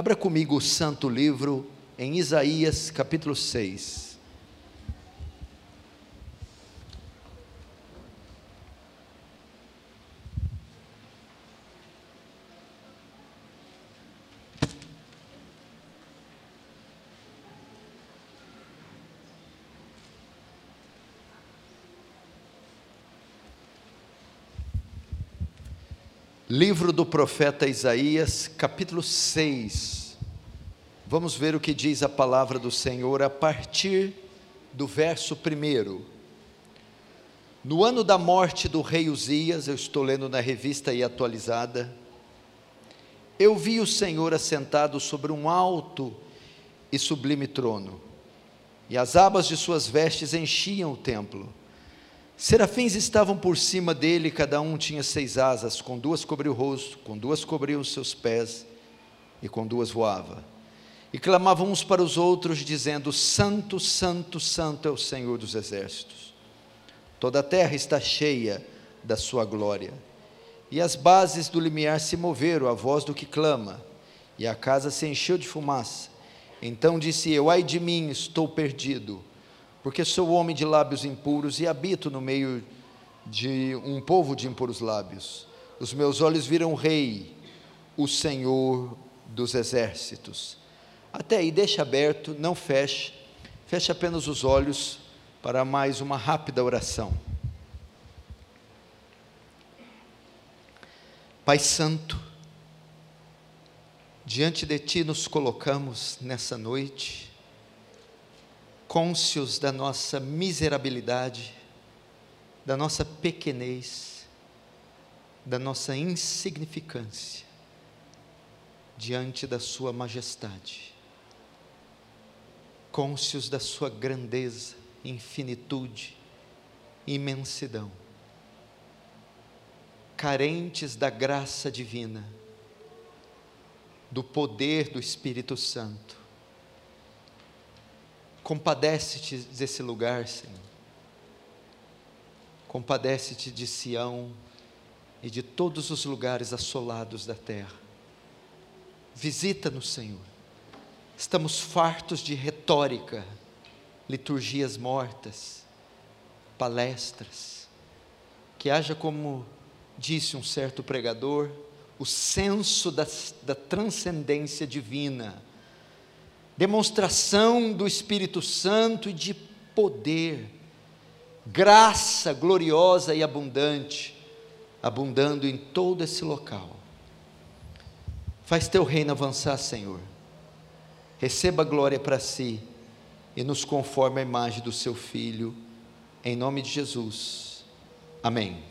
Abra comigo o santo livro em Isaías capítulo 6. Livro do profeta Isaías, capítulo 6. Vamos ver o que diz a palavra do Senhor a partir do verso 1. No ano da morte do rei Uzias, eu estou lendo na revista e atualizada, eu vi o Senhor assentado sobre um alto e sublime trono, e as abas de suas vestes enchiam o templo. Serafins estavam por cima dele, cada um tinha seis asas, com duas cobria o rosto, com duas cobria os seus pés, e com duas voava. E clamavam uns para os outros, dizendo: Santo, Santo, Santo é o Senhor dos exércitos. Toda a terra está cheia da sua glória. E as bases do limiar se moveram à voz do que clama, e a casa se encheu de fumaça. Então disse eu: Ai de mim, estou perdido porque sou homem de lábios impuros e habito no meio de um povo de impuros lábios. Os meus olhos viram o Rei, o Senhor dos exércitos. Até aí, deixa aberto, não feche, feche apenas os olhos para mais uma rápida oração. Pai Santo, diante de Ti nos colocamos nessa noite, cônscios da nossa miserabilidade, da nossa pequenez, da nossa insignificância diante da Sua majestade, cônscios da Sua grandeza, infinitude, imensidão, carentes da graça divina, do poder do Espírito Santo, Compadece-te desse lugar, Senhor. Compadece-te de Sião e de todos os lugares assolados da terra. Visita-nos, Senhor. Estamos fartos de retórica, liturgias mortas, palestras. Que haja, como disse um certo pregador, o senso da, da transcendência divina demonstração do Espírito Santo e de poder, graça gloriosa e abundante, abundando em todo esse local. Faz teu reino avançar, Senhor. Receba glória para si e nos conforme a imagem do seu Filho, em nome de Jesus. Amém.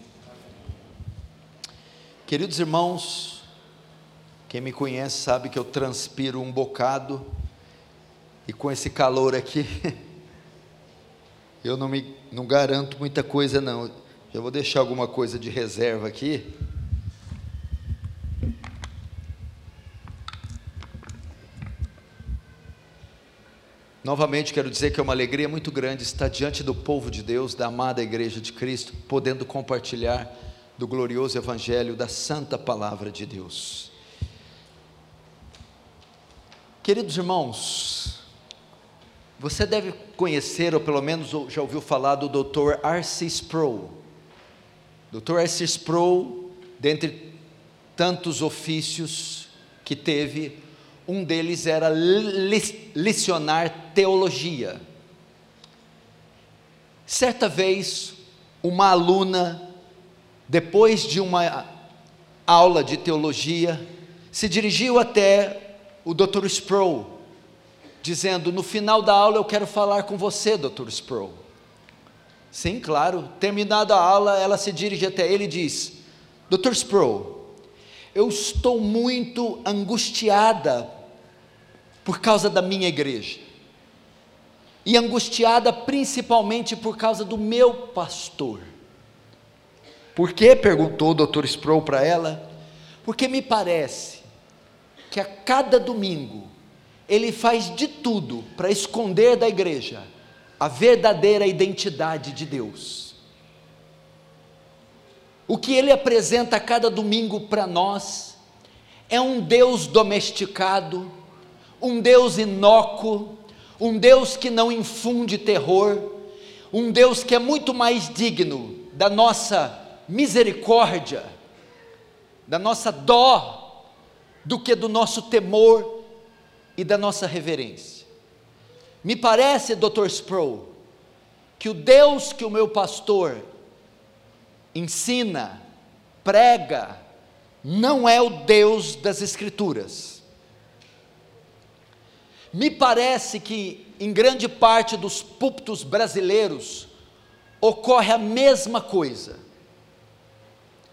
Queridos irmãos, quem me conhece sabe que eu transpiro um bocado e com esse calor aqui, eu não me não garanto muita coisa não. Já vou deixar alguma coisa de reserva aqui. Novamente quero dizer que é uma alegria muito grande estar diante do povo de Deus, da amada igreja de Cristo, podendo compartilhar do glorioso evangelho da santa palavra de Deus. Queridos irmãos, você deve conhecer, ou pelo menos já ouviu falar do Dr. R.C. Sproul. Dr. R.C. Sproul, dentre tantos ofícios que teve, um deles era licionar teologia. Certa vez, uma aluna, depois de uma aula de teologia, se dirigiu até o Dr. Sproul dizendo: No final da aula eu quero falar com você, Dr. Sproul. Sim, claro. Terminada a aula, ela se dirige até ele e diz: Dr. Sproul, eu estou muito angustiada por causa da minha igreja. E angustiada principalmente por causa do meu pastor. Por quê? perguntou o Dr. Sproul para ela. Porque me parece que a cada domingo ele faz de tudo para esconder da igreja a verdadeira identidade de Deus. O que ele apresenta a cada domingo para nós é um Deus domesticado, um Deus inócuo, um Deus que não infunde terror, um Deus que é muito mais digno da nossa misericórdia, da nossa dó, do que do nosso temor e da nossa reverência. Me parece, Dr. Sproul, que o Deus que o meu pastor ensina, prega, não é o Deus das Escrituras. Me parece que em grande parte dos púlpitos brasileiros ocorre a mesma coisa.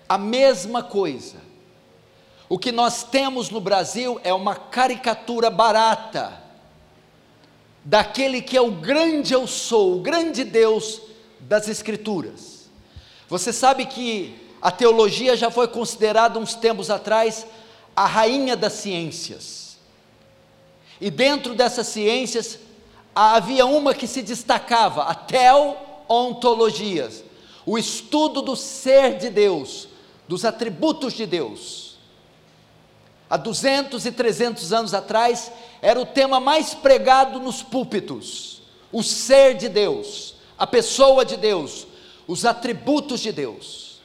A mesma coisa. O que nós temos no Brasil é uma caricatura barata daquele que é o grande eu sou, o grande Deus das Escrituras. Você sabe que a teologia já foi considerada uns tempos atrás a rainha das ciências. E dentro dessas ciências havia uma que se destacava, a teontologia, o estudo do ser de Deus, dos atributos de Deus. Há 200 e 300 anos atrás, era o tema mais pregado nos púlpitos: o ser de Deus, a pessoa de Deus, os atributos de Deus.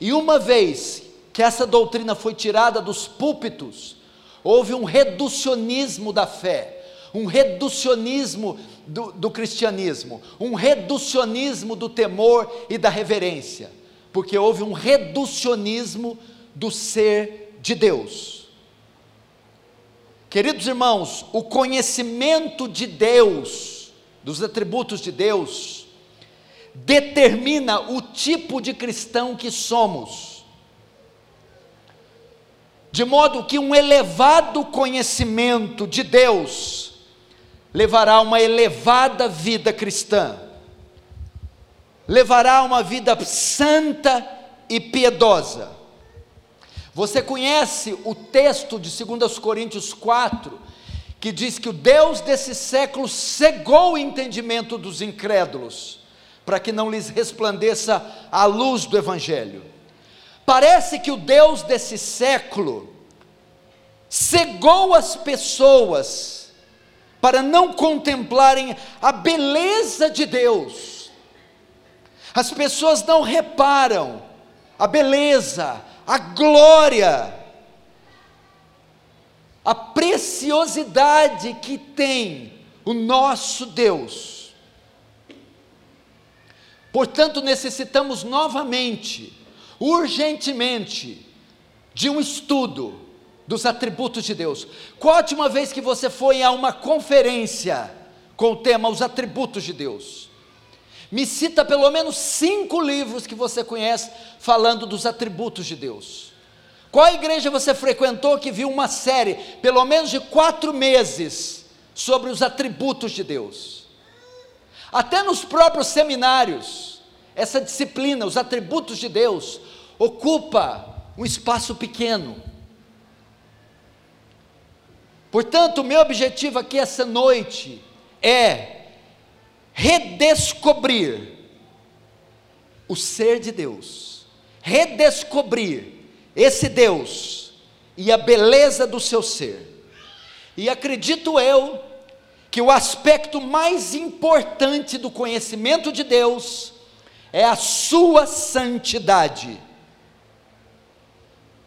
E uma vez que essa doutrina foi tirada dos púlpitos, houve um reducionismo da fé, um reducionismo do, do, cristianismo, um reducionismo do temor e da reverência, porque houve um reducionismo do ser de Deus. Queridos irmãos, o conhecimento de Deus, dos atributos de Deus, determina o tipo de cristão que somos. De modo que um elevado conhecimento de Deus levará a uma elevada vida cristã, levará a uma vida santa e piedosa. Você conhece o texto de 2 Coríntios 4, que diz que o Deus desse século cegou o entendimento dos incrédulos para que não lhes resplandeça a luz do Evangelho. Parece que o Deus desse século cegou as pessoas para não contemplarem a beleza de Deus. As pessoas não reparam a beleza, a glória, a preciosidade que tem o nosso Deus Portanto, necessitamos novamente, urgentemente, de um estudo dos atributos de Deus. Qual a última vez que você foi a uma conferência com o tema Os Atributos de Deus? Me cita pelo menos cinco livros que você conhece falando dos atributos de Deus. Qual igreja você frequentou que viu uma série, pelo menos de quatro meses, sobre os atributos de Deus? Até nos próprios seminários, essa disciplina, os atributos de Deus, ocupa um espaço pequeno. Portanto, o meu objetivo aqui essa noite é redescobrir o ser de Deus, redescobrir esse Deus e a beleza do seu ser. E acredito eu que o aspecto mais importante do conhecimento de Deus é a sua santidade.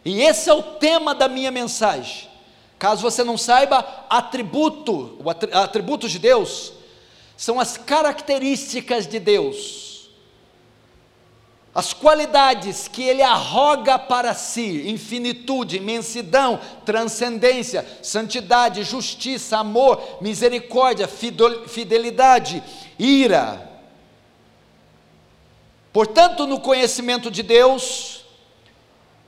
E esse é o tema da minha mensagem. Caso você não saiba, atributo, atributos de Deus são as características de Deus as qualidades que ele arroga para si, infinitude, imensidão, transcendência, santidade, justiça, amor, misericórdia, fidelidade, ira. Portanto, no conhecimento de Deus,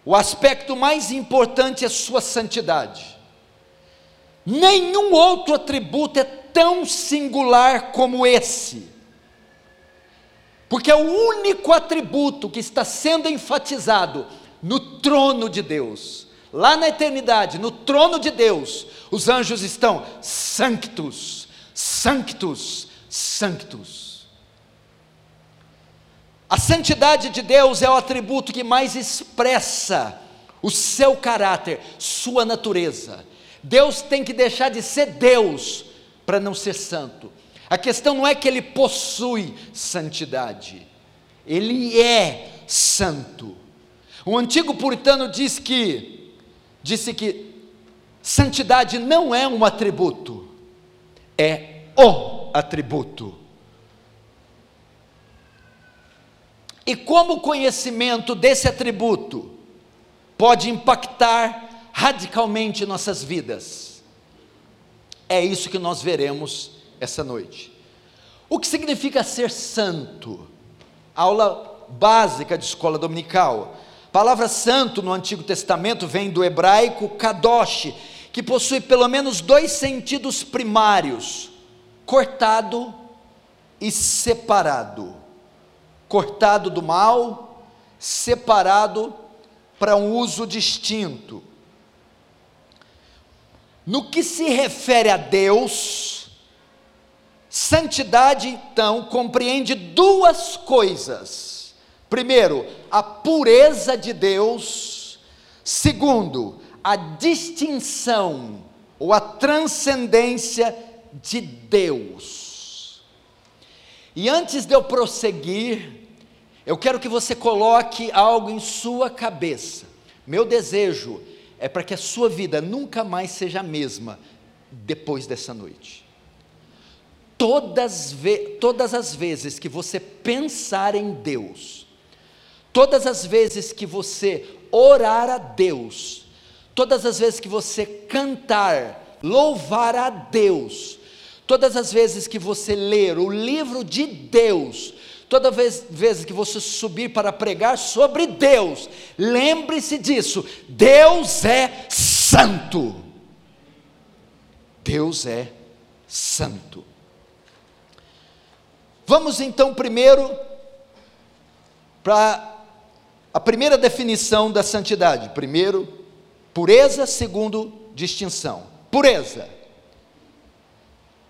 o aspecto mais importante é sua santidade. Nenhum outro atributo é tão singular como esse porque é o único atributo que está sendo enfatizado no trono de Deus. Lá na eternidade, no trono de Deus, os anjos estão sanctus, sanctus, sanctus. A santidade de Deus é o atributo que mais expressa o seu caráter, sua natureza. Deus tem que deixar de ser Deus para não ser santo. A questão não é que ele possui santidade, ele é santo. O antigo puritano diz que disse que santidade não é um atributo, é o atributo. E como o conhecimento desse atributo pode impactar radicalmente nossas vidas? É isso que nós veremos essa noite. O que significa ser santo? Aula básica de escola dominical. A palavra santo no Antigo Testamento vem do hebraico kadosh, que possui pelo menos dois sentidos primários: cortado e separado cortado do mal, separado para um uso distinto. No que se refere a Deus, santidade então compreende duas coisas. Primeiro, a pureza de Deus. Segundo, a distinção ou a transcendência de Deus. E antes de eu prosseguir, eu quero que você coloque algo em sua cabeça. Meu desejo é para que a sua vida nunca mais seja a mesma depois dessa noite. Todas, todas as vezes que você pensar em Deus, todas as vezes que você orar a Deus, todas as vezes que você cantar, louvar a Deus, todas as vezes que você ler o livro de Deus, Toda vez, vez que você subir para pregar sobre Deus, lembre-se disso: Deus é santo. Deus é santo. Vamos então primeiro para a primeira definição da santidade. Primeiro, pureza, segundo, distinção. Pureza.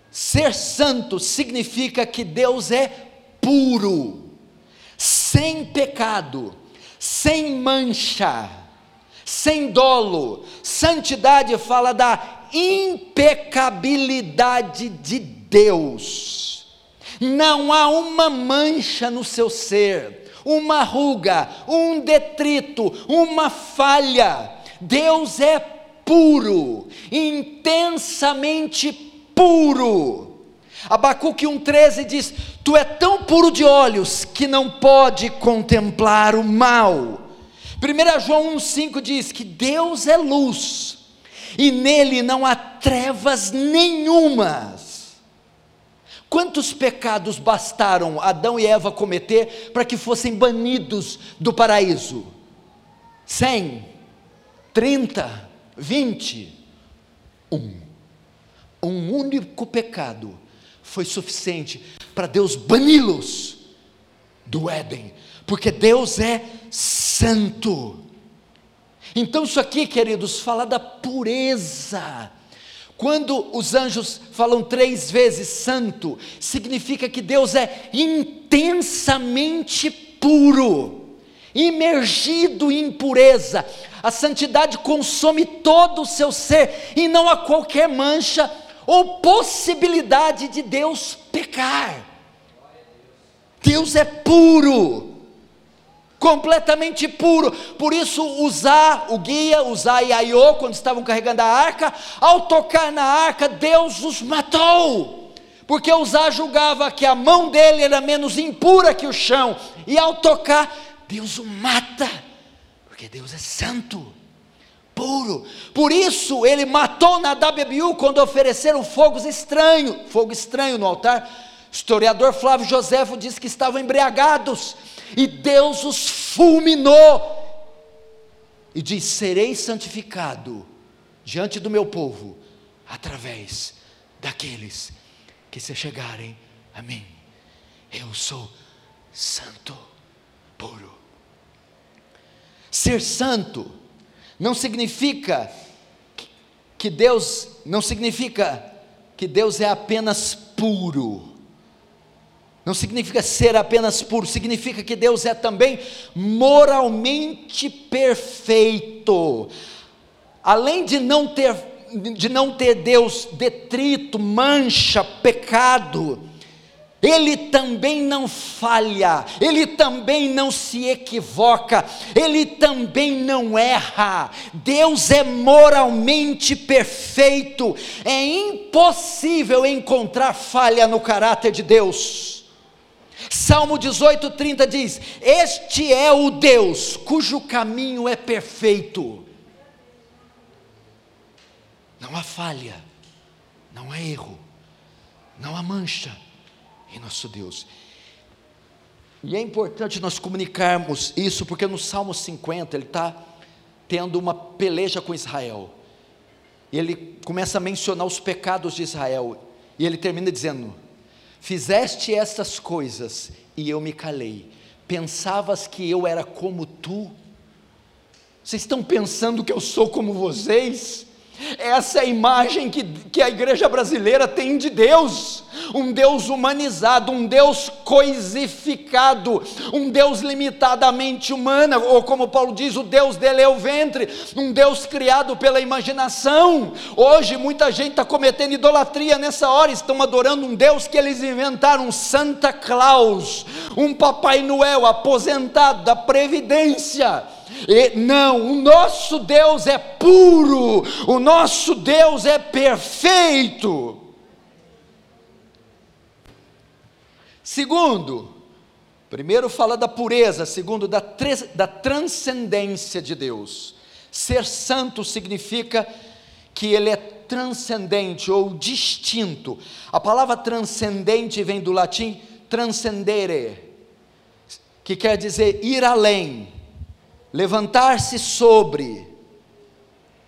Ser santo significa que Deus é puro, sem pecado, sem mancha, sem dolo. Santidade fala da impecabilidade de Deus. Não há uma mancha no seu ser, uma ruga, um detrito, uma falha. Deus é puro, intensamente puro. Abacuque 1,13 diz: Tu é tão puro de olhos que não pode contemplar o mal. 1 João 1,5 diz que Deus é luz e nele não há trevas nenhumas. Quantos pecados bastaram Adão e Eva cometer para que fossem banidos do paraíso? 100, 30, 20, um. Um único pecado foi suficiente para Deus bani-los do Éden, porque Deus é santo. Então, isso aqui, queridos, fala da pureza. Quando os anjos falam três vezes santo, significa que Deus é intensamente puro, imergido em pureza. A santidade consome todo o seu ser e não há qualquer mancha ou possibilidade de Deus pecar. Deus é puro, completamente puro. Por isso, Usar, o guia, Usar e Aiô, quando estavam carregando a arca, ao tocar na arca, Deus os matou. Porque Usar julgava que a mão dele era menos impura que o chão, e ao tocar, Deus o mata, porque Deus é santo puro. Por isso ele matou Nadab e Abiú quando ofereceram fogos estranho, fogo estranho no altar. O historiador Flávio Joséfo diz que estavam embriagados e Deus os fulminou. E diz: Serei santificado diante do meu povo através daqueles que se chegarem a mim. Eu sou santo, puro. Ser santo não significa que Deus não significa que Deus é apenas puro. Não significa ser apenas puro, significa que Deus é também moralmente perfeito. Além de não ter de não ter Deus detrito, mancha, pecado. Ele também não falha, ele também não se equivoca, ele também não erra. Deus é moralmente perfeito, é impossível encontrar falha no caráter de Deus. Salmo 18:30 diz: Este é o Deus cujo caminho é perfeito. Não há falha, não há erro, não há mancha em nosso Deus. E é importante nós comunicarmos isso, porque no Salmo 50 ele está tendo uma peleja com Israel. Ele começa a mencionar os pecados de Israel. E ele termina dizendo: Fizeste estas coisas e eu me calei. Pensavas que eu era como tu? Vocês estão pensando que eu sou como vocês? Essa é a imagem que, que a igreja brasileira tem de Deus, um Deus humanizado, um Deus coisificado, um Deus limitadamente humana, ou como Paulo diz, o Deus dele é o ventre, um Deus criado pela imaginação. Hoje muita gente está cometendo idolatria nessa hora, estão adorando um Deus que eles inventaram, Santa Claus, um Papai Noel aposentado da Previdência e, não, o nosso Deus é puro, o nosso Deus é perfeito. Segundo, primeiro fala da pureza, segundo, da, da transcendência de Deus. Ser santo significa que ele é transcendente ou distinto. A palavra transcendente vem do latim transcendere, que quer dizer ir além levantar-se sobre,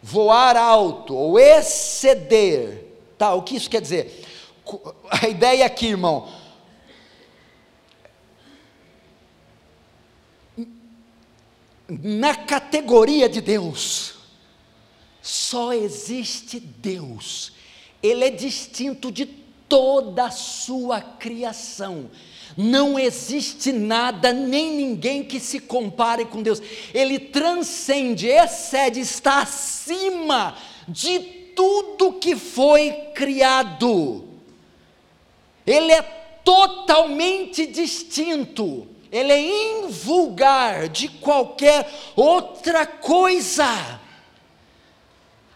voar alto ou exceder. Tá, o que isso quer dizer? A ideia aqui, irmão, na categoria de Deus, só existe Deus, Ele é distinto de toda a sua criação. Não existe nada nem ninguém que se compare com Deus. Ele transcende, excede, está acima de tudo que foi criado. Ele é totalmente distinto. Ele é invulgar de qualquer outra coisa.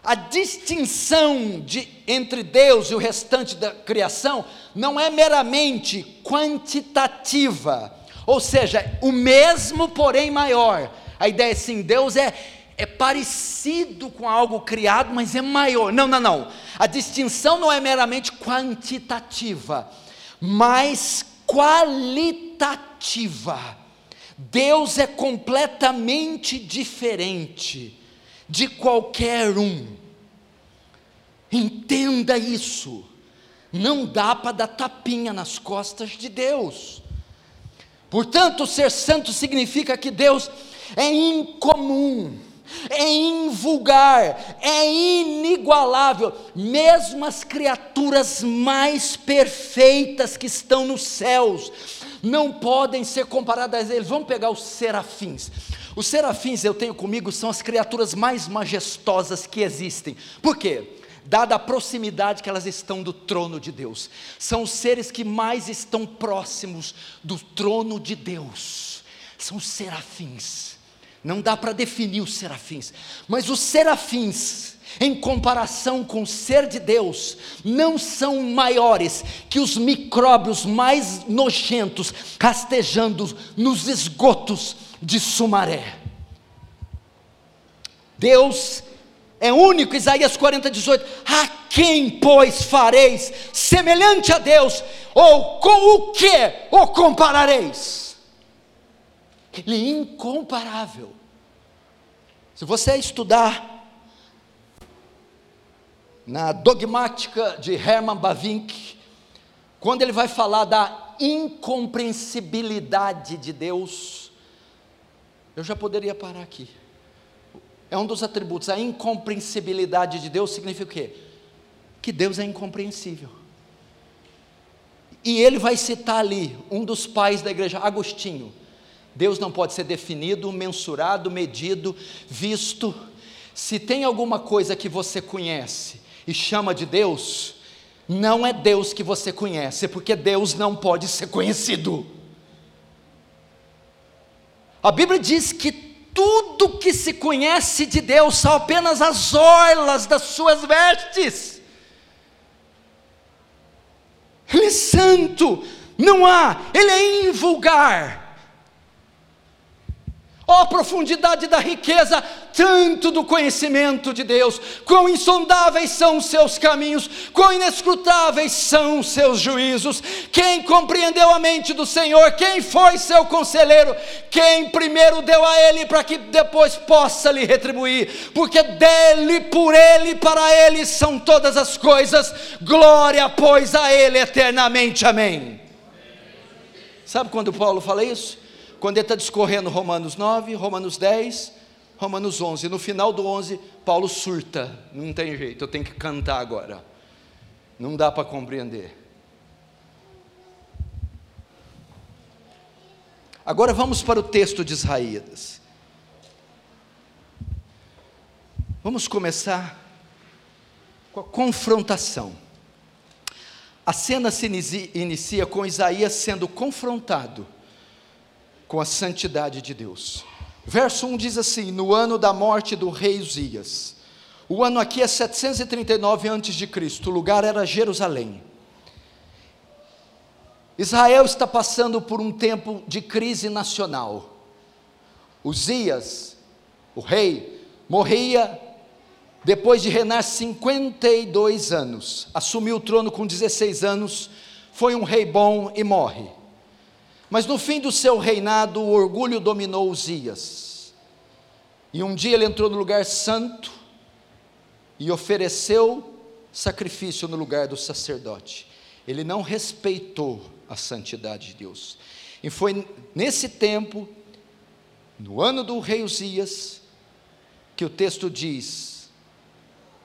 A distinção de, entre Deus e o restante da criação não é meramente quantitativa, ou seja, o mesmo, porém maior. A ideia é assim: Deus é, é parecido com algo criado, mas é maior. Não, não, não. A distinção não é meramente quantitativa, mas qualitativa. Deus é completamente diferente de qualquer um. Entenda isso. Não dá para dar tapinha nas costas de Deus. Portanto, ser santo significa que Deus é incomum, é invulgar, é inigualável. Mesmo as criaturas mais perfeitas que estão nos céus não podem ser comparadas a Ele. Vamos pegar os serafins. Os serafins eu tenho comigo são as criaturas mais majestosas que existem. Por quê? Dada a proximidade que elas estão do trono de Deus, são os seres que mais estão próximos do trono de Deus. São os serafins. Não dá para definir os serafins, mas os serafins, em comparação com o ser de Deus, não são maiores que os micróbios mais nojentos rastejando nos esgotos de Sumaré. Deus é único, Isaías 40, 18. A quem, pois, fareis semelhante a Deus? Ou com o que o comparareis? Ele é incomparável. Se você estudar na dogmática de Hermann Bavinck, quando ele vai falar da incompreensibilidade de Deus, eu já poderia parar aqui. É um dos atributos, a incompreensibilidade de Deus significa o quê? Que Deus é incompreensível. E ele vai citar ali um dos pais da igreja, Agostinho. Deus não pode ser definido, mensurado, medido, visto. Se tem alguma coisa que você conhece e chama de Deus, não é Deus que você conhece, porque Deus não pode ser conhecido. A Bíblia diz que tudo que se conhece de Deus são apenas as orlas das suas vestes. Ele é santo, não há, ele é invulgar. Ó oh, profundidade da riqueza, tanto do conhecimento de Deus, quão insondáveis são os seus caminhos, quão inescrutáveis são os seus juízos. Quem compreendeu a mente do Senhor? Quem foi seu conselheiro? Quem primeiro deu a ele para que depois possa lhe retribuir? Porque dele, por ele, para ele são todas as coisas. Glória, pois, a ele eternamente. Amém. Sabe quando Paulo fala isso? Quando ele está discorrendo Romanos 9, Romanos 10, Romanos 11. No final do 11, Paulo surta. Não tem jeito, eu tenho que cantar agora. Não dá para compreender. Agora vamos para o texto de Isaías. Vamos começar com a confrontação. A cena se inicia com Isaías sendo confrontado com a santidade de Deus. Verso 1 diz assim: No ano da morte do rei Uzias, o ano aqui é 739 a.C., o lugar era Jerusalém. Israel está passando por um tempo de crise nacional. Uzias, o rei, morria depois de reinar 52 anos. Assumiu o trono com 16 anos, foi um rei bom e morre. Mas no fim do seu reinado, o orgulho dominou Uzias. E um dia ele entrou no lugar santo e ofereceu sacrifício no lugar do sacerdote. Ele não respeitou a santidade de Deus. E foi nesse tempo, no ano do rei Uzias, que o texto diz: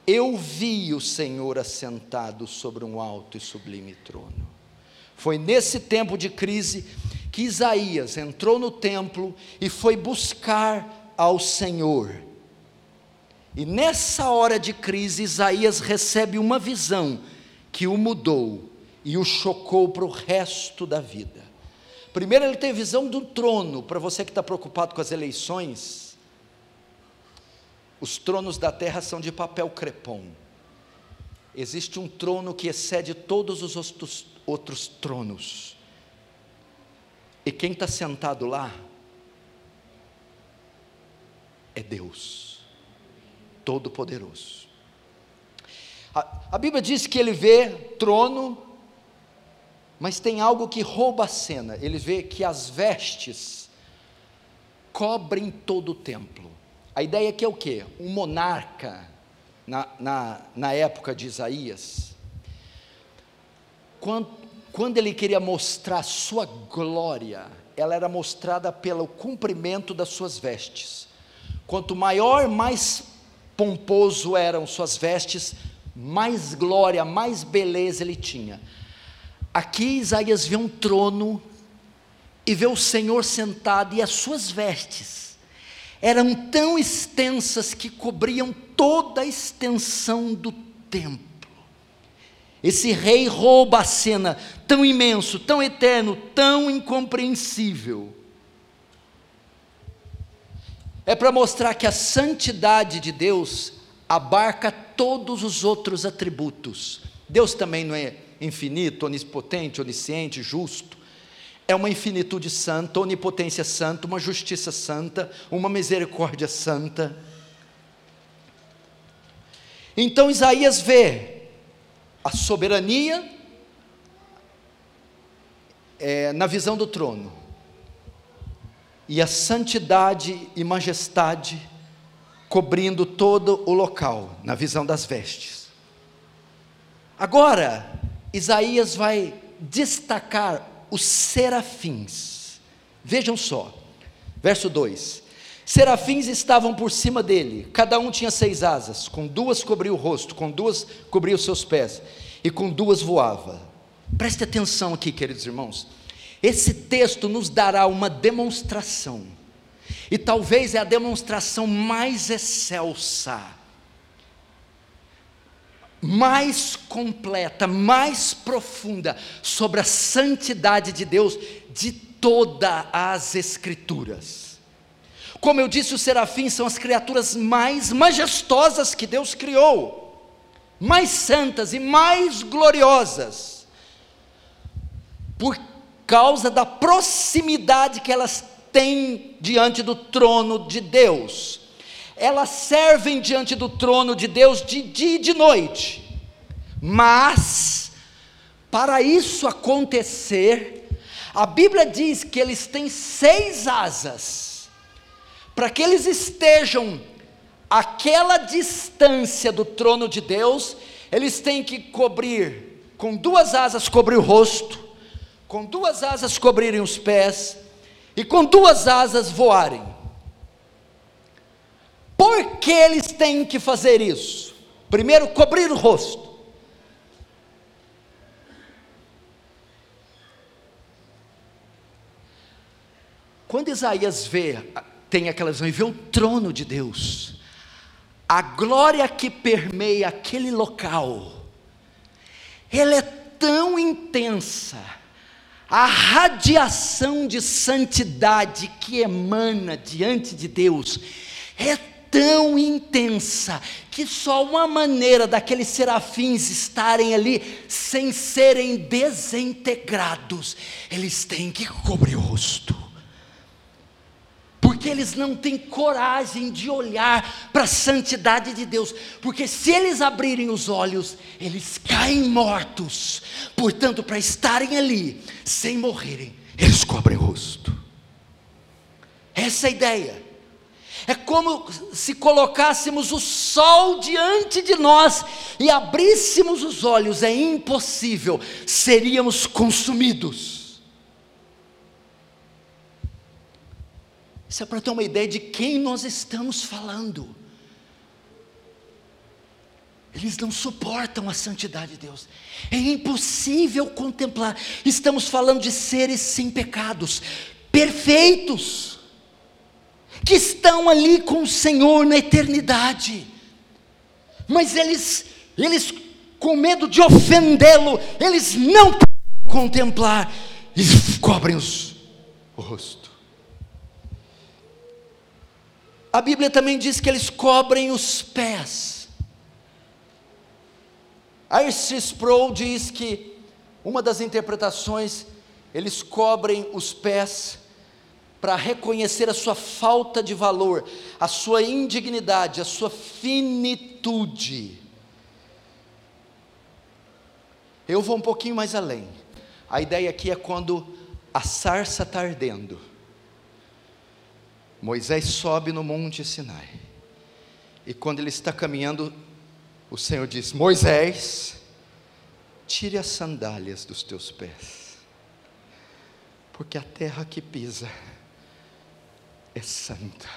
Eu vi o Senhor assentado sobre um alto e sublime trono. Foi nesse tempo de crise que Isaías entrou no templo e foi buscar ao Senhor. E nessa hora de crise, Isaías recebe uma visão que o mudou e o chocou para o resto da vida. Primeiro, ele tem visão do trono, para você que está preocupado com as eleições. Os tronos da terra são de papel crepom. Existe um trono que excede todos os outros, tronos. E quem está sentado lá é Deus, Todo-Poderoso. A, a, Bíblia diz que ele vê trono, mas tem algo que rouba a cena. Ele vê que as vestes cobrem todo o templo. A ideia aqui é o que? Um monarca, na, na, na época de Isaías, quando, quando ele queria mostrar sua glória, ela era mostrada pelo cumprimento das suas vestes. Quanto maior, mais pomposo eram suas vestes, mais glória, mais beleza ele tinha. Aqui Isaías vê um trono e vê o Senhor sentado e as suas vestes eram tão extensas que cobriam toda a extensão do templo. Esse rei rouba a cena, tão imenso, tão eterno, tão incompreensível. É para mostrar que a santidade de Deus abarca todos os outros atributos. Deus também não é infinito, onipotente, onisciente, justo. É uma infinitude santa, onipotência santa, uma justiça santa, uma misericórdia santa. Então Isaías vê a soberania é, na visão do trono e a santidade e majestade cobrindo todo o local, na visão das vestes. Agora, Isaías vai destacar os serafins. Vejam só, verso 2: Serafins estavam por cima dele, cada um tinha seis asas, com duas cobria o rosto, com duas cobria os seus pés, e com duas voava. Preste atenção aqui, queridos irmãos. Esse texto nos dará uma demonstração e talvez é a demonstração mais excelsa, mais completa, mais profunda sobre a santidade de Deus de todas as Escrituras. Como eu disse, os serafins são as criaturas mais majestosas que Deus criou, mais santas e mais gloriosas, por causa da proximidade que elas têm diante do trono de Deus. Elas servem diante do trono de Deus de dia e de noite. Mas, para isso acontecer, a Bíblia diz que eles têm seis asas, para que eles estejam aquela distância do trono de Deus, eles têm que cobrir, com duas asas cobrir o rosto, com duas asas cobrirem os pés, e com duas asas voarem. Por que eles têm que fazer isso? Primeiro, cobrir o rosto. Quando Isaías vê, tem aquela visão e vê o trono de Deus, a glória que permeia aquele local, ela é tão intensa, a radiação de santidade que emana diante de Deus é tão intensa que só uma maneira daqueles serafins estarem ali sem serem desintegrados, eles têm que cobrir o rosto. Porque eles não têm coragem de olhar para a santidade de Deus, porque se eles abrirem os olhos, eles caem mortos. Portanto, para estarem ali sem morrerem, eles cobrem o rosto. Essa é a ideia. É como se colocássemos o sol diante de nós e abríssemos os olhos, é impossível, seríamos consumidos. Isso é para ter uma ideia de quem nós estamos falando. Eles não suportam a santidade de Deus. É impossível contemplar. Estamos falando de seres sem pecados, perfeitos, que estão ali com o Senhor na eternidade. Mas eles, eles com medo de ofendê-lo, eles não podem contemplar e cobrem os, o rosto. A Bíblia também diz que eles cobrem os pés. R.C. Sproul diz que uma das interpretações, eles cobrem os pés para reconhecer a sua falta de valor, a sua indignidade, a sua finitude. Eu vou um pouquinho mais além. A ideia aqui é quando a sarça está ardendo Moisés sobe no monte Sinai. E quando ele está caminhando, o Senhor diz: Moisés, tire as sandálias dos teus pés, porque a terra que pisa é santa.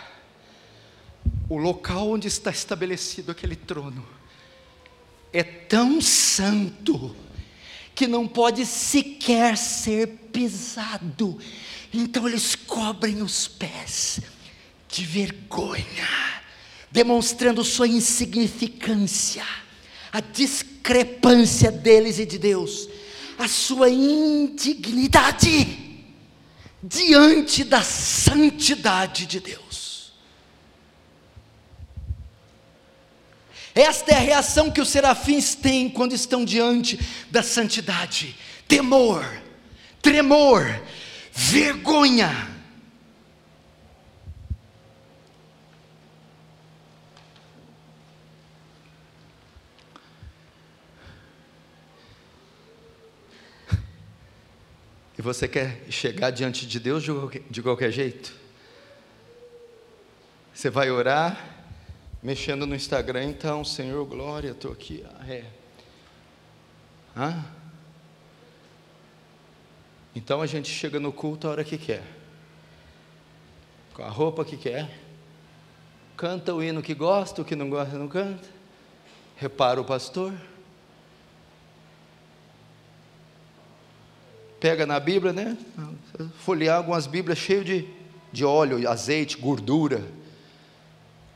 O local onde está estabelecido aquele trono é tão santo que não pode sequer ser pisado. Então eles cobrem os pés de vergonha, demonstrando sua insignificância, a discrepância deles e de Deus, a sua indignidade diante da santidade de Deus. Esta é a reação que os serafins têm quando estão diante da santidade: temor, tremor, vergonha. E você quer chegar diante de Deus de qualquer, de qualquer jeito? Você vai orar, mexendo no Instagram, então, Senhor, glória, estou aqui. Ah, é. Hã? Então a gente chega no culto a hora que quer, com a roupa que quer, canta o hino que gosta, o que não gosta não canta, repara o pastor. Pega na Bíblia, né? Folhear algumas Bíblias cheio de de óleo, azeite, gordura.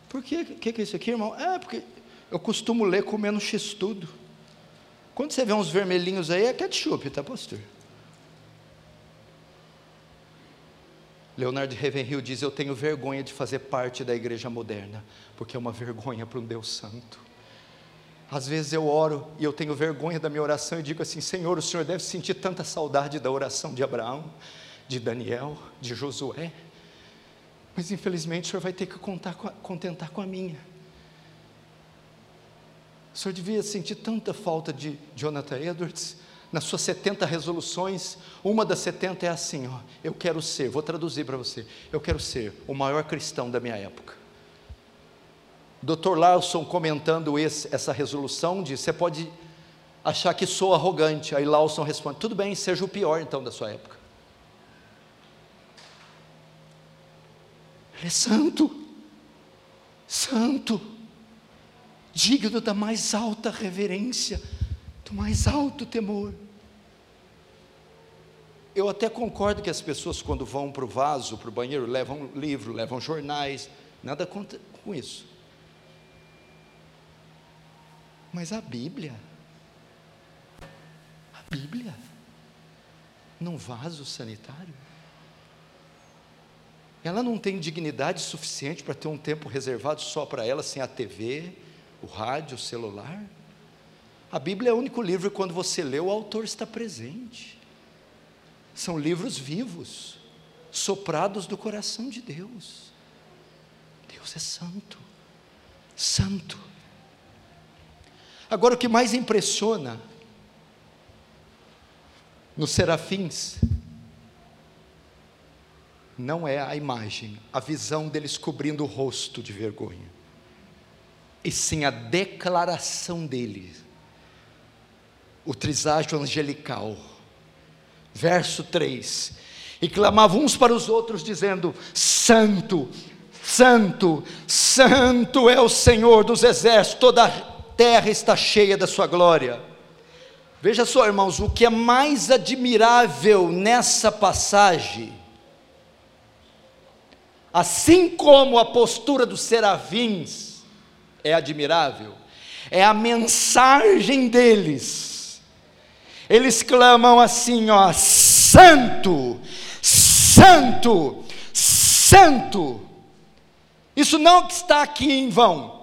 Por que, que, que é isso aqui, irmão? É, porque eu costumo ler comendo x-tudo. Quando você vê uns vermelhinhos aí, é ketchup, tá, pastor? Leonardo Ravenhill diz: Eu tenho vergonha de fazer parte da igreja moderna, porque é uma vergonha para um Deus santo. Às vezes eu oro e eu tenho vergonha da minha oração e digo assim: Senhor, o Senhor deve sentir tanta saudade da oração de Abraão, de Daniel, de Josué, mas infelizmente o Senhor vai ter que contar com a, contentar com a minha. O Senhor devia sentir tanta falta de Jonathan Edwards, nas suas 70 resoluções, uma das 70 é assim: ó, eu quero ser, vou traduzir para você, eu quero ser o maior cristão da minha época. Dr. Larson comentando esse, essa resolução diz: você pode achar que sou arrogante. Aí Larson responde: tudo bem, seja o pior então da sua época. Ele é santo, santo, digno da mais alta reverência do mais alto temor. Eu até concordo que as pessoas, quando vão para o vaso, para o banheiro, levam livro, levam jornais, nada contra com isso. Mas a Bíblia, a Bíblia, num vaso sanitário, ela não tem dignidade suficiente para ter um tempo reservado só para ela, sem a TV, o rádio, o celular? A Bíblia é o único livro que, quando você lê, o autor está presente. São livros vivos, soprados do coração de Deus. Deus é santo, santo. Agora, o que mais impressiona nos serafins não é a imagem, a visão deles cobrindo o rosto de vergonha, e sim a declaração deles o triságio angelical. Verso 3: E clamavam uns para os outros, dizendo: Santo, Santo, Santo é o Senhor dos exércitos, toda terra está cheia da sua glória. Veja só, irmãos, o que é mais admirável nessa passagem, assim como a postura dos serafins é admirável, é a mensagem deles eles clamam assim, ó: Santo, Santo, Santo. Isso não está aqui em vão.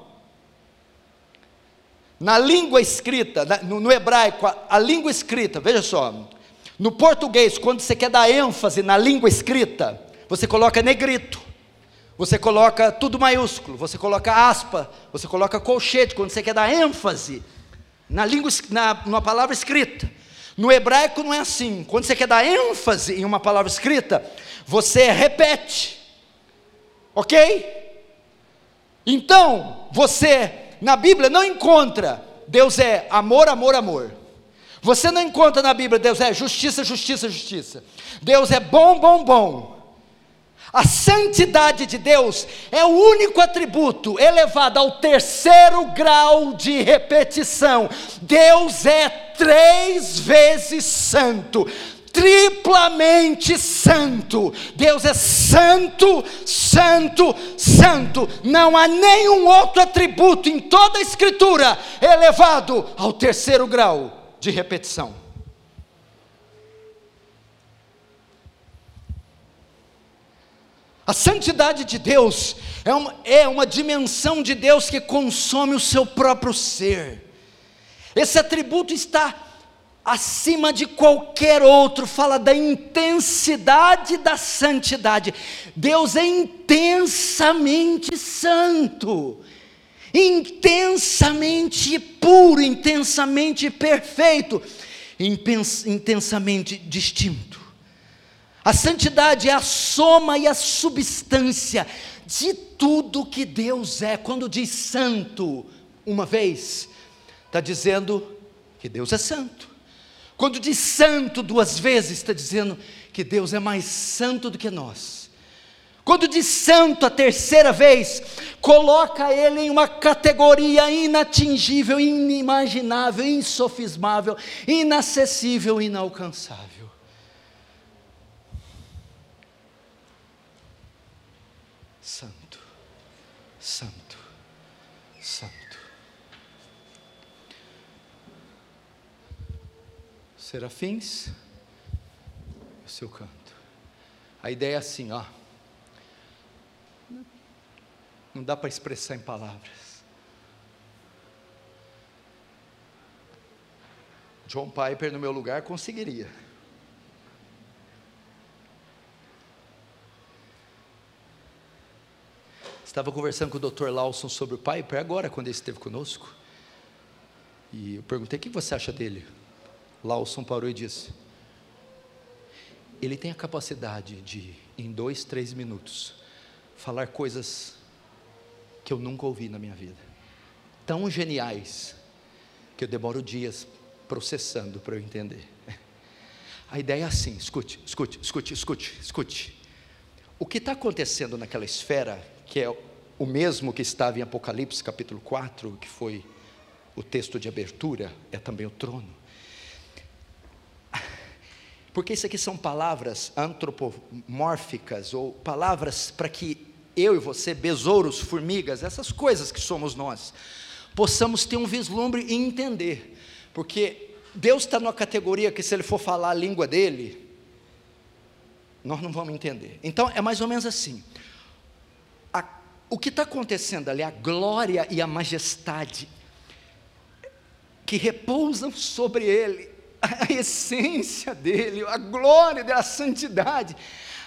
Na língua escrita, no, no hebraico, a, a língua escrita, veja só. No português, quando você quer dar ênfase na língua escrita, você coloca negrito. Você coloca tudo maiúsculo, você coloca aspa, você coloca colchete, quando você quer dar ênfase na língua, na, numa palavra escrita. No hebraico não é assim. Quando você quer dar ênfase em uma palavra escrita, você repete. Ok? Então, você na Bíblia não encontra Deus é amor, amor, amor. Você não encontra na Bíblia Deus é justiça, justiça, justiça. Deus é bom, bom, bom. A santidade de Deus é o único atributo elevado ao terceiro grau de repetição. Deus é três vezes santo, triplamente santo. Deus é santo, santo, santo. Não há nenhum outro atributo em toda a Escritura elevado ao terceiro grau de repetição. A santidade de Deus é uma, é uma dimensão de Deus que consome o seu próprio ser. Esse atributo está acima de qualquer outro, fala da intensidade da santidade. Deus é intensamente santo, intensamente puro, intensamente perfeito, intensamente distinto. A santidade é a soma e a substância de tudo que Deus é. Quando diz santo uma vez, está dizendo que Deus é santo. Quando diz santo duas vezes, está dizendo que Deus é mais santo do que nós. Quando diz santo a terceira vez, coloca ele em uma categoria inatingível, inimaginável, insofismável, inacessível, inalcançável. Santo, Santo. Serafins, o seu canto. A ideia é assim, ó. Não dá para expressar em palavras. John Piper no meu lugar conseguiria. Estava conversando com o Dr. Lawson sobre o Piper agora, quando ele esteve conosco. E eu perguntei: o que você acha dele? Lawson parou e disse: Ele tem a capacidade de, em dois, três minutos, falar coisas que eu nunca ouvi na minha vida, tão geniais, que eu demoro dias processando para eu entender. A ideia é assim: escute, escute, escute, escute, escute. O que está acontecendo naquela esfera, que é o mesmo que estava em Apocalipse capítulo 4, que foi o texto de abertura, é também o trono. Porque isso aqui são palavras antropomórficas, ou palavras para que eu e você, besouros, formigas, essas coisas que somos nós, possamos ter um vislumbre e entender, porque Deus está numa categoria que, se Ele for falar a língua dele, nós não vamos entender. Então, é mais ou menos assim: a, o que está acontecendo ali, a glória e a majestade que repousam sobre Ele, a essência dele, a glória da santidade,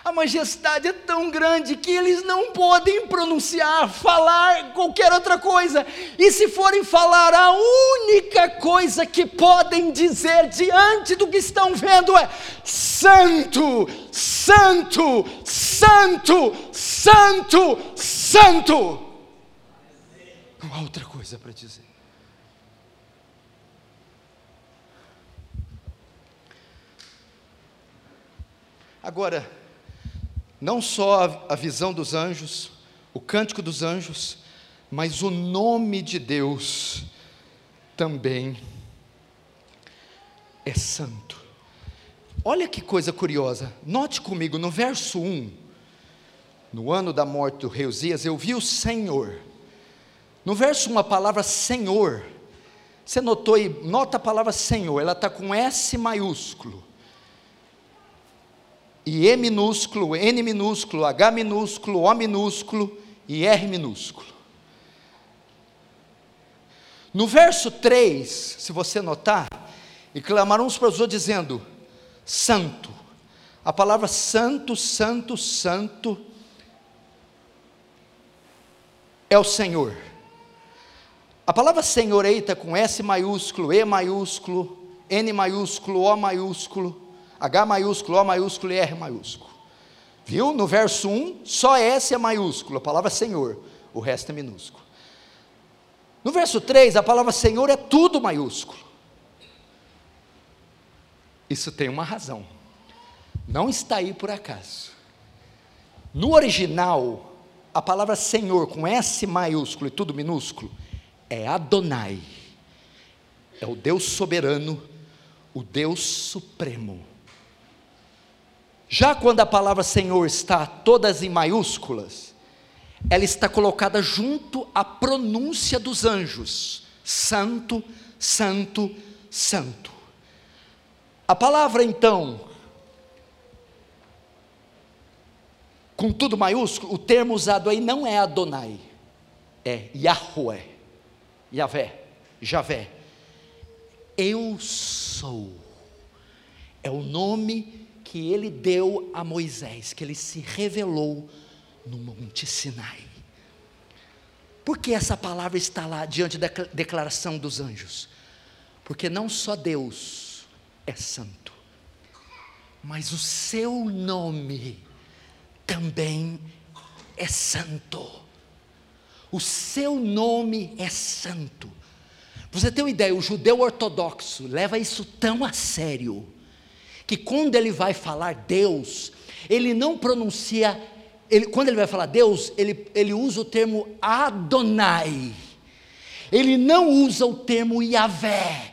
a majestade é tão grande que eles não podem pronunciar, falar qualquer outra coisa. E se forem falar, a única coisa que podem dizer diante do que estão vendo é: Santo, Santo, Santo, Santo, Santo. Não há outra coisa para dizer. Agora, não só a, visão dos anjos, o cântico dos anjos, mas o nome de Deus também é santo. Olha que coisa curiosa, note comigo no verso 1, no ano da morte do rei Uzias, eu vi o Senhor. No verso 1, a palavra Senhor, você notou aí, nota a palavra Senhor, ela está com S maiúsculo e E minúsculo, N minúsculo, H minúsculo, O minúsculo e R minúsculo. No verso 3, se você notar, e clamaram uns para os outros dizendo: Santo. A palavra santo, santo, santo é o Senhor. A palavra Senhor está com S maiúsculo, E maiúsculo, N maiúsculo, O maiúsculo, H maiúsculo, O maiúsculo e R maiúsculo. Viu? No verso 1, só S é maiúsculo, a palavra Senhor, o resto é minúsculo. No verso 3, a palavra Senhor é tudo maiúsculo. Isso tem uma razão. Não está aí por acaso. No original, a palavra Senhor com S maiúsculo e tudo minúsculo é Adonai. É o Deus soberano, o Deus supremo. Já quando a palavra Senhor está todas em maiúsculas, ela está colocada junto à pronúncia dos anjos: Santo, Santo, Santo. A palavra então, com tudo maiúsculo, o termo usado aí não é Adonai, é Yahweh, Yahvé, Javé. Eu sou, é o nome que ele deu a Moisés, que ele se revelou no Monte Sinai. Por que essa palavra está lá diante da declaração dos anjos? Porque não só Deus é santo, mas o seu nome também é santo. O seu nome é santo. você tem uma ideia, o judeu ortodoxo leva isso tão a sério que quando ele vai falar Deus, ele não pronuncia, ele, quando ele vai falar Deus, ele, ele usa o termo Adonai, ele não usa o termo Yahvé,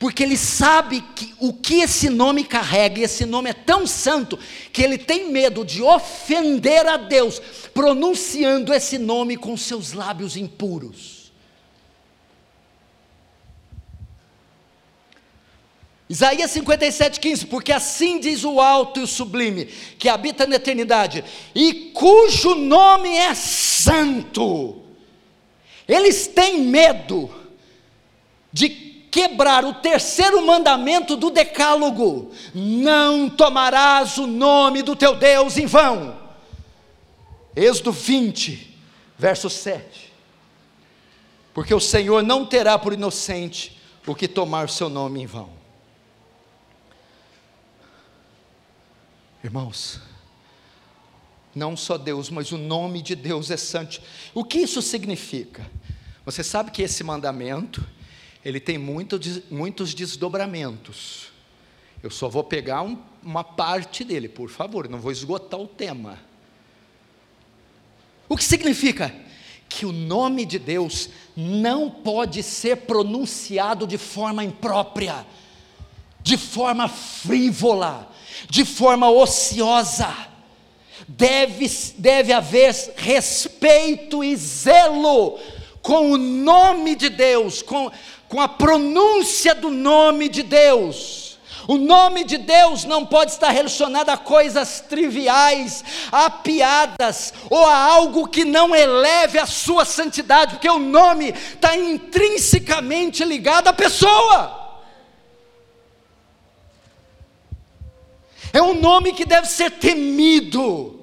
porque ele sabe que, o que esse nome carrega, e esse nome é tão santo, que ele tem medo de ofender a Deus, pronunciando esse nome com seus lábios impuros. Isaías 57,15, porque assim diz o alto e o sublime, que habita na eternidade, e cujo nome é santo. Eles têm medo de quebrar o terceiro mandamento do Decálogo: não tomarás o nome do teu Deus em vão. Êxodo 20, verso 7. Porque o Senhor não terá por inocente o que tomar o seu nome em vão. Irmãos, não só Deus, mas o nome de Deus é santo. O que isso significa? Você sabe que esse mandamento, ele tem muito, muitos desdobramentos. Eu só vou pegar um, uma parte dele, por favor, não vou esgotar o tema. O que significa? Que o nome de Deus não pode ser pronunciado de forma imprópria, de forma frívola, de forma ociosa. Deve, deve haver respeito e zelo com o nome de Deus, com, com a pronúncia do nome de Deus. O nome de Deus não pode estar relacionado a coisas triviais, a piadas ou a algo que não eleve a sua santidade, porque o nome está intrinsecamente ligado à pessoa. É um nome que deve ser temido,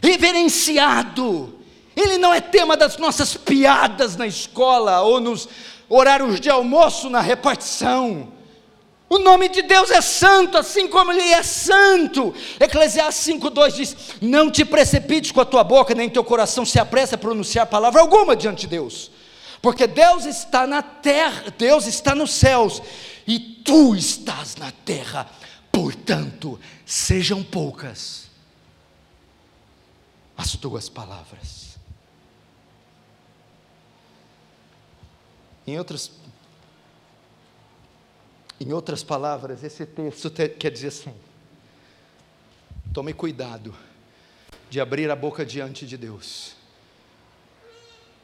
reverenciado. Ele não é tema das nossas piadas na escola ou nos horários de almoço na repartição. O nome de Deus é santo, assim como Ele é santo. Eclesiastes 5,2 diz: Não te precipites com a tua boca, nem teu coração se apresse a pronunciar palavra alguma diante de Deus, porque Deus está na terra, Deus está nos céus, e tu estás na terra. Portanto, sejam poucas as tuas palavras. Em outras, em outras palavras, esse texto quer dizer assim: tome cuidado de abrir a boca diante de Deus,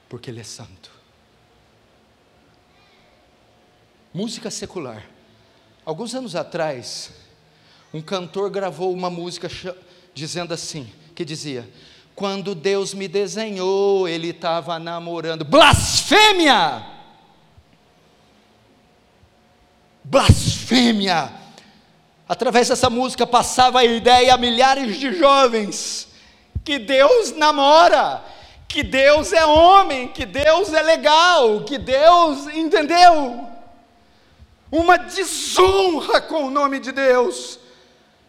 porque Ele é santo. Música secular. Alguns anos atrás, um cantor gravou uma música dizendo assim, que dizia: Quando Deus me desenhou, ele estava namorando. Blasfêmia! Blasfêmia! Através dessa música passava a ideia a milhares de jovens que Deus namora, que Deus é homem, que Deus é legal, que Deus entendeu. Uma desonra com o nome de Deus.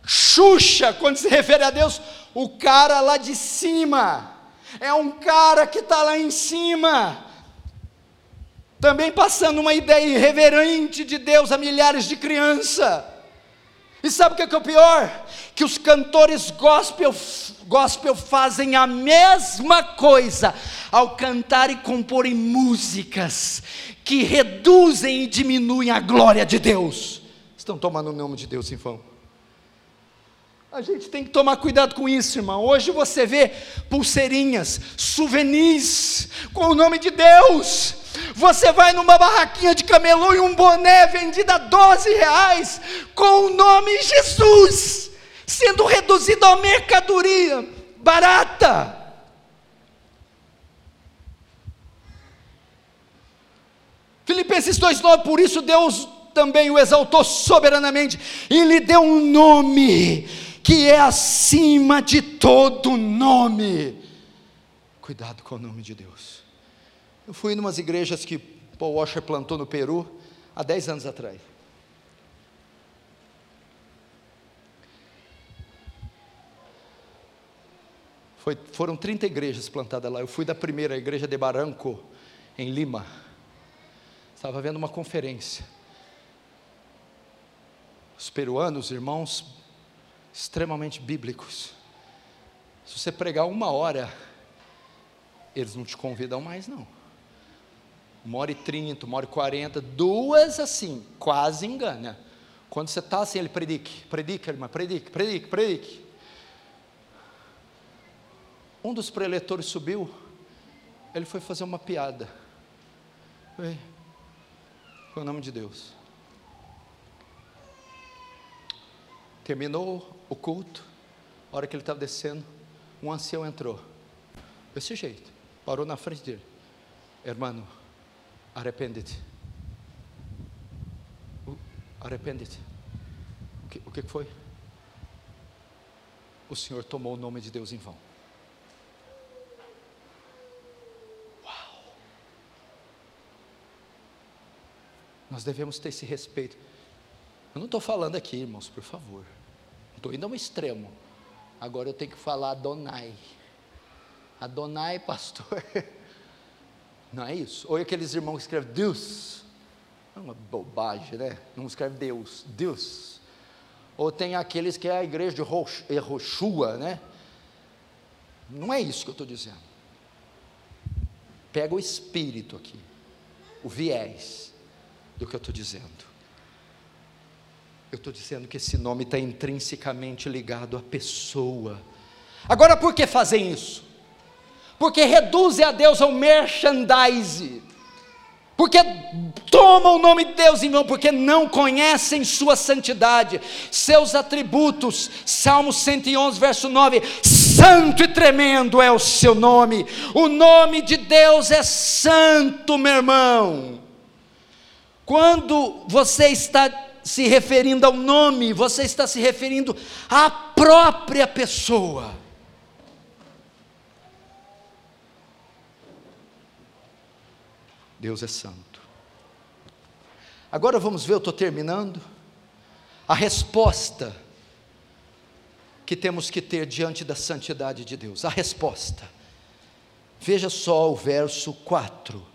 Xuxa, quando se refere a Deus, o cara lá de cima, é um cara que está lá em cima, também passando uma ideia irreverente de Deus a milhares de crianças. E sabe o que é, que é o pior? Que os cantores gospel, gospel fazem a mesma coisa ao cantar e comporem músicas que reduzem e diminuem a glória de Deus. Estão tomando o nome de Deus em. A gente tem que tomar cuidado com isso, irmão. Hoje você vê pulseirinhas, souvenirs com o nome de Deus. Você vai numa barraquinha de camelô e um boné vendido a 12 reais com o nome Jesus, sendo reduzido a mercadoria barata. Filipenses 2,9, por isso Deus também o exaltou soberanamente e lhe deu um nome que é acima de todo nome. Cuidado com o nome de Deus. Eu fui em umas igrejas que Paul Washer plantou no Peru há 10 anos atrás. Foi, foram 30 igrejas plantadas lá. Eu fui da primeira, igreja de Baranco, em Lima. Estava vendo uma conferência. Os peruanos, irmãos, extremamente bíblicos. Se você pregar uma hora, eles não te convidam mais, não. uma hora e trinta, uma hora e quarenta, duas assim, quase engana. Quando você está assim, ele predique, predique, irmã, predique, predique, predique. Um dos preletores subiu, ele foi fazer uma piada. Foi, foi o nome de Deus. Terminou o culto, a hora que ele estava descendo, um ancião entrou. Desse jeito, parou na frente dele. Hermano, arrepende-te. Arrepende-te. O que, o que foi? O Senhor tomou o nome de Deus em vão. Nós devemos ter esse respeito. Eu não estou falando aqui, irmãos, por favor. Estou indo a um extremo. Agora eu tenho que falar Adonai. Adonai, pastor. Não é isso? Ou aqueles irmãos que escrevem Deus. É uma bobagem, né? Não escreve Deus, Deus. Ou tem aqueles que é a igreja de Roshua, né? Não é isso que eu estou dizendo. Pega o espírito aqui, o viés do que eu estou dizendo. Eu estou dizendo que esse nome está intrinsecamente ligado à pessoa. Agora, por que fazem isso? Porque reduzem a Deus ao merchandise. Porque tomam o nome de Deus em vão, porque não conhecem Sua santidade, seus atributos. Salmo 111, verso 9: Santo e tremendo é o seu nome, o nome de Deus é santo, meu irmão. Quando você está se referindo ao nome, você está se referindo à própria pessoa. Deus é santo. Agora vamos ver, eu estou terminando, a resposta que temos que ter diante da santidade de Deus. A resposta. Veja só o verso 4.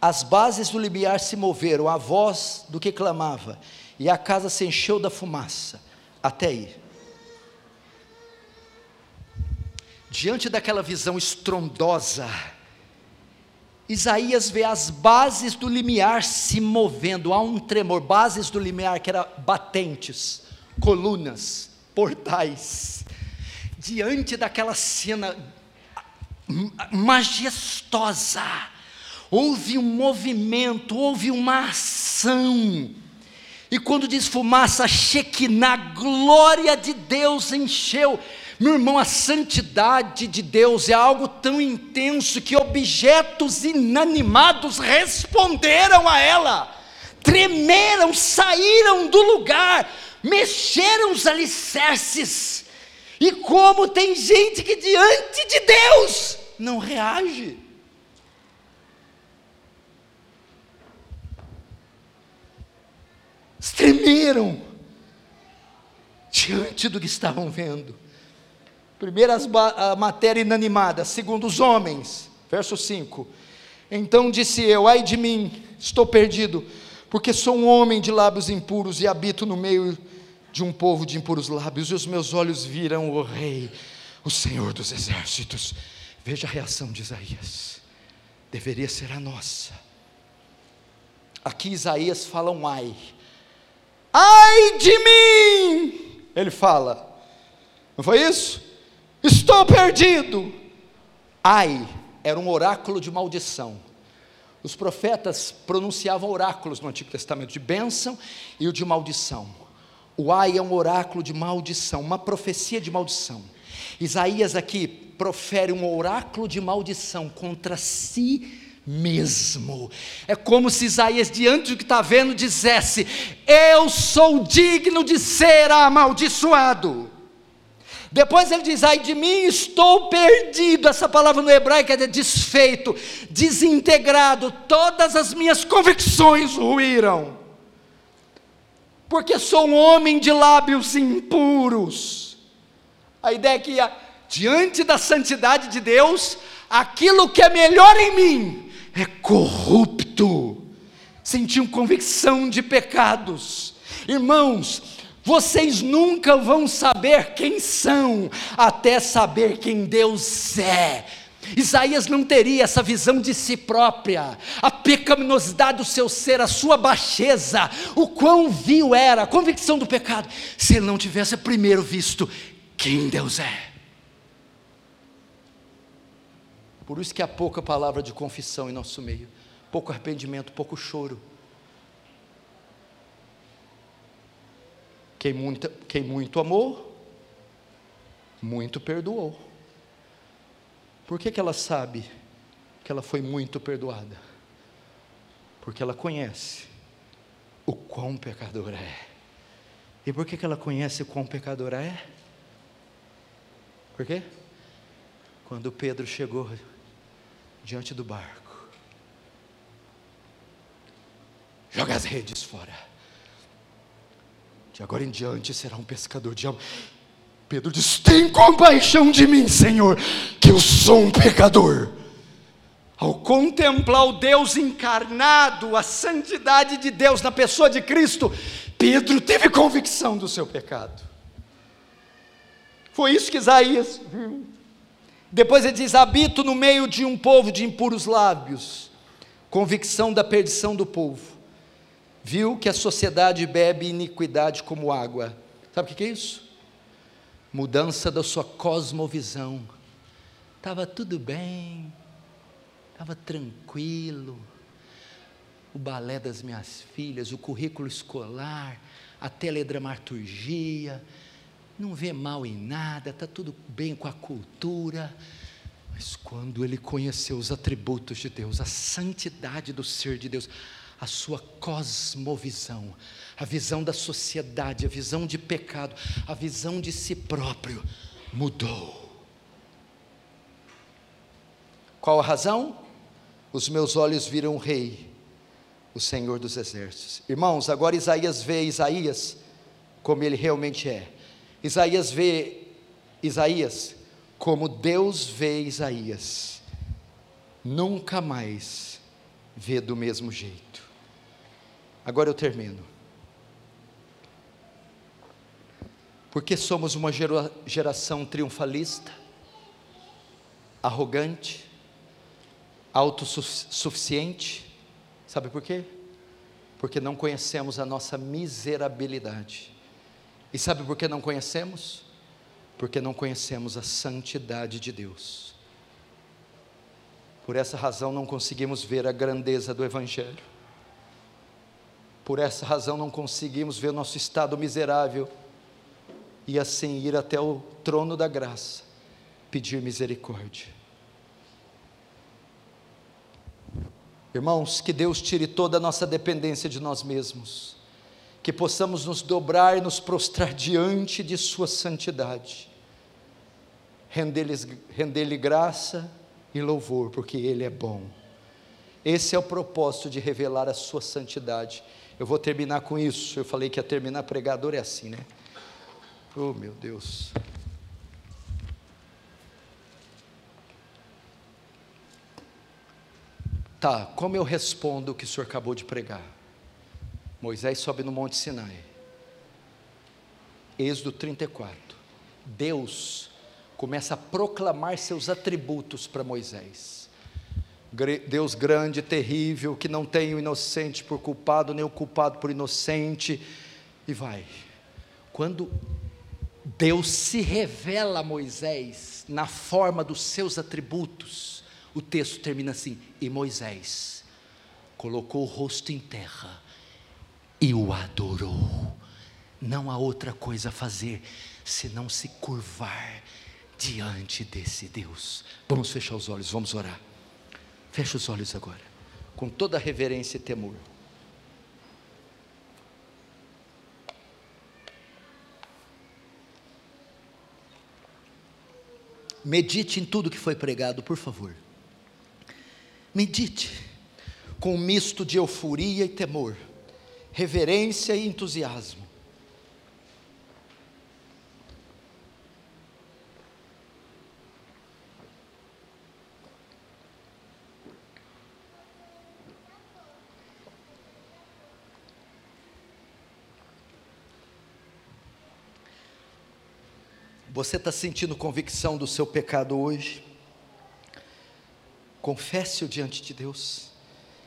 As bases do limiar se moveram, a voz do que clamava, e a casa se encheu da fumaça, até aí. Diante daquela visão estrondosa, Isaías vê as bases do limiar se movendo, há um tremor, bases do limiar que eram batentes, colunas, portais. Diante daquela cena majestosa, houve um movimento, houve uma ação e quando diz fumaça, Shekinah, glória de Deus encheu. Meu irmão, a santidade de Deus é algo tão intenso que objetos inanimados responderam a ela, tremeram, saíram do lugar, mexeram os alicerces. E como tem gente que diante de Deus não reage. Tremeram diante do que estavam vendo. Primeiro a matéria inanimada, segundo os homens, verso 5. Então disse eu: Ai de mim, estou perdido, porque sou um homem de lábios impuros e habito no meio de um povo de impuros lábios, e os meus olhos viram o Rei, o Senhor dos exércitos. Veja a reação de Isaías, deveria ser a nossa. Aqui Isaías fala um ai, ai de mim, ele fala, não foi isso? Estou perdido. Ai, era um oráculo de maldição. Os profetas pronunciavam oráculos no Antigo Testamento de bênção e o de maldição. O ai é um oráculo de maldição, uma profecia de maldição. Isaías aqui profere um oráculo de maldição contra si mesmo. É como se Isaías, diante do que está vendo, dissesse: Eu sou digno de ser amaldiçoado. Depois ele diz: Ai de mim, estou perdido. Essa palavra no hebraico é desfeito, desintegrado. Todas as minhas convicções ruíram, porque sou um homem de lábios impuros. A ideia é que, diante da santidade de Deus, aquilo que é melhor em mim é corrupto, sentiam convicção de pecados. Irmãos, vocês nunca vão saber quem são, até saber quem Deus é. Isaías não teria essa visão de si própria, a pecaminosidade do seu ser, a sua baixeza, o quão vil era, a convicção do pecado, se ele não tivesse primeiro visto quem Deus é. Por isso que há pouca palavra de confissão em nosso meio, pouco arrependimento, pouco choro. Quem muito, quem muito amou, muito perdoou. Por que, que ela sabe que ela foi muito perdoada? Porque ela conhece o quão pecadora é. E por que, que ela conhece o quão pecadora é? Por quê? Quando Pedro chegou diante do barco, joga as redes fora. De agora em diante será um pescador de alma. Pedro diz: Tem compaixão de mim, Senhor, que eu sou um pecador. Ao contemplar o Deus encarnado, a santidade de Deus na pessoa de Cristo, Pedro teve convicção do seu pecado. Foi isso que Isaías viu. Depois ele diz: Habito no meio de um povo de impuros lábios, convicção da perdição do povo. Viu que a sociedade bebe iniquidade como água. Sabe o que é isso? mudança da sua cosmovisão. Estava tudo bem, estava tranquilo. O balé das minhas filhas, o currículo escolar, a teledramaturgia, não vê mal em nada, está tudo bem com a cultura. Mas quando ele conheceu os atributos de Deus, a santidade do ser de Deus, a sua cosmovisão, a visão da sociedade, a visão de pecado, a visão de si próprio mudou. Qual a razão? Os meus olhos viram o Rei, o Senhor dos Exércitos. Irmãos, agora Isaías vê Isaías como ele realmente é. Isaías vê Isaías como Deus vê Isaías. Nunca mais vê do mesmo jeito. Agora eu termino. Porque somos uma geração triunfalista, arrogante, autossuficiente. Sabe por quê? Porque não conhecemos a nossa miserabilidade. E sabe por que não conhecemos? Porque não conhecemos a santidade de Deus. Por essa razão não conseguimos ver a grandeza do Evangelho. Por essa razão não conseguimos ver nosso estado miserável e assim ir até o trono da graça, pedir misericórdia. Irmãos, que Deus tire toda a nossa dependência de nós mesmos, que possamos nos dobrar e nos prostrar diante de Sua santidade, render-lhe render graça e louvor, porque Ele é bom. Esse é o propósito de revelar a Sua santidade eu vou terminar com isso. Eu falei que ia terminar pregador é assim, né? Oh, meu Deus. Tá, como eu respondo o que o senhor acabou de pregar? Moisés sobe no Monte Sinai. Êxodo 34. Deus começa a proclamar seus atributos para Moisés. Deus grande, terrível, que não tem o inocente por culpado, nem o culpado por inocente, e vai. Quando Deus se revela a Moisés na forma dos seus atributos, o texto termina assim: e Moisés colocou o rosto em terra e o adorou. Não há outra coisa a fazer senão se curvar diante desse Deus. Vamos fechar os olhos, vamos orar. Feche os olhos agora, com toda reverência e temor. Medite em tudo que foi pregado, por favor. Medite com um misto de euforia e temor, reverência e entusiasmo. Você está sentindo convicção do seu pecado hoje? Confesse-o diante de Deus.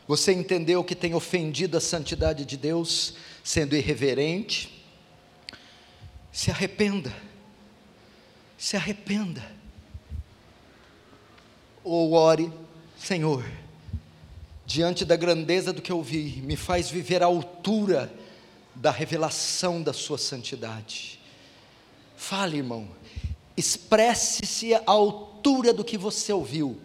Você entendeu que tem ofendido a santidade de Deus, sendo irreverente? Se arrependa. Se arrependa. Ou ore, Senhor, diante da grandeza do que eu vi, me faz viver à altura da revelação da Sua santidade. Fale, irmão, expresse-se à altura do que você ouviu.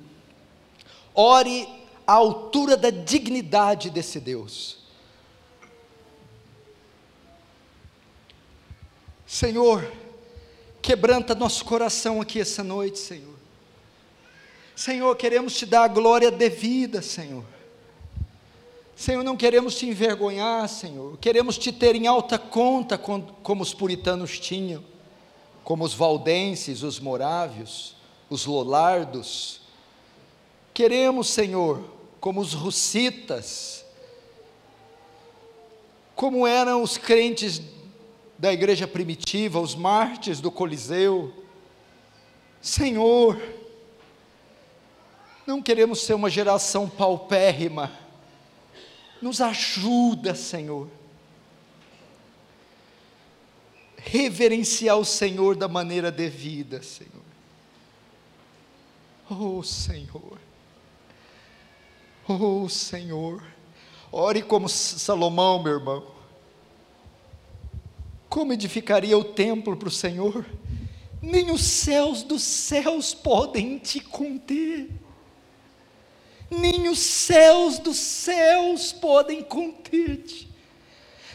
Ore à altura da dignidade desse Deus. Senhor, quebranta nosso coração aqui essa noite, Senhor. Senhor, queremos te dar a glória devida, Senhor. Senhor, não queremos te envergonhar, Senhor. Queremos te ter em alta conta, como os puritanos tinham, como os valdenses, os morávios, os lolardos. Queremos, Senhor, como os russitas, como eram os crentes da igreja primitiva, os mártires do Coliseu. Senhor, não queremos ser uma geração paupérrima nos ajuda, Senhor. Reverenciar o Senhor da maneira devida, Senhor. Oh, Senhor. Oh, Senhor. Ore como Salomão, meu irmão. Como edificaria o templo para o Senhor? Nem os céus dos céus podem te conter nem os céus dos céus podem conter-te,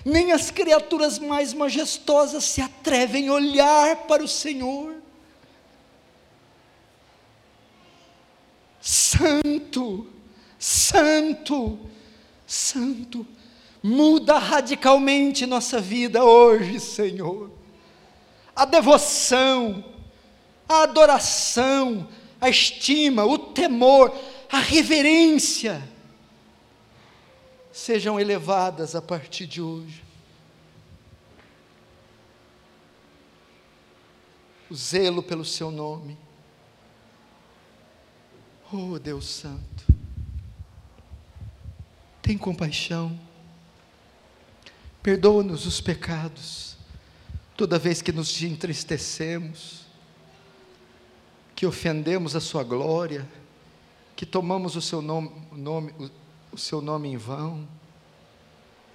nem as criaturas mais majestosas se atrevem a olhar para o Senhor. Santo, Santo, Santo, muda radicalmente nossa vida hoje, Senhor. A devoção, a adoração, a estima, o temor, a reverência sejam elevadas a partir de hoje. O zelo pelo seu nome. Oh Deus Santo, tem compaixão, perdoa-nos os pecados, toda vez que nos entristecemos, que ofendemos a Sua glória, que tomamos o seu nome, nome o, o seu nome em vão,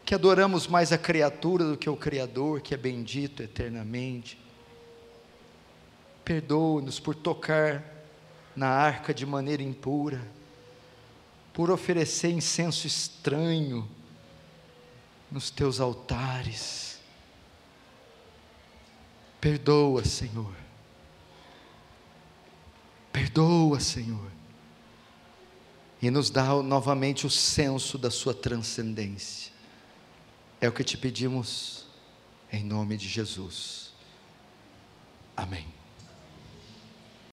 que adoramos mais a criatura do que o Criador, que é bendito eternamente. Perdoa-nos por tocar na arca de maneira impura, por oferecer incenso estranho nos teus altares. Perdoa, Senhor. Perdoa, Senhor e nos dá novamente o senso da Sua transcendência. É o que te pedimos, em nome de Jesus. Amém.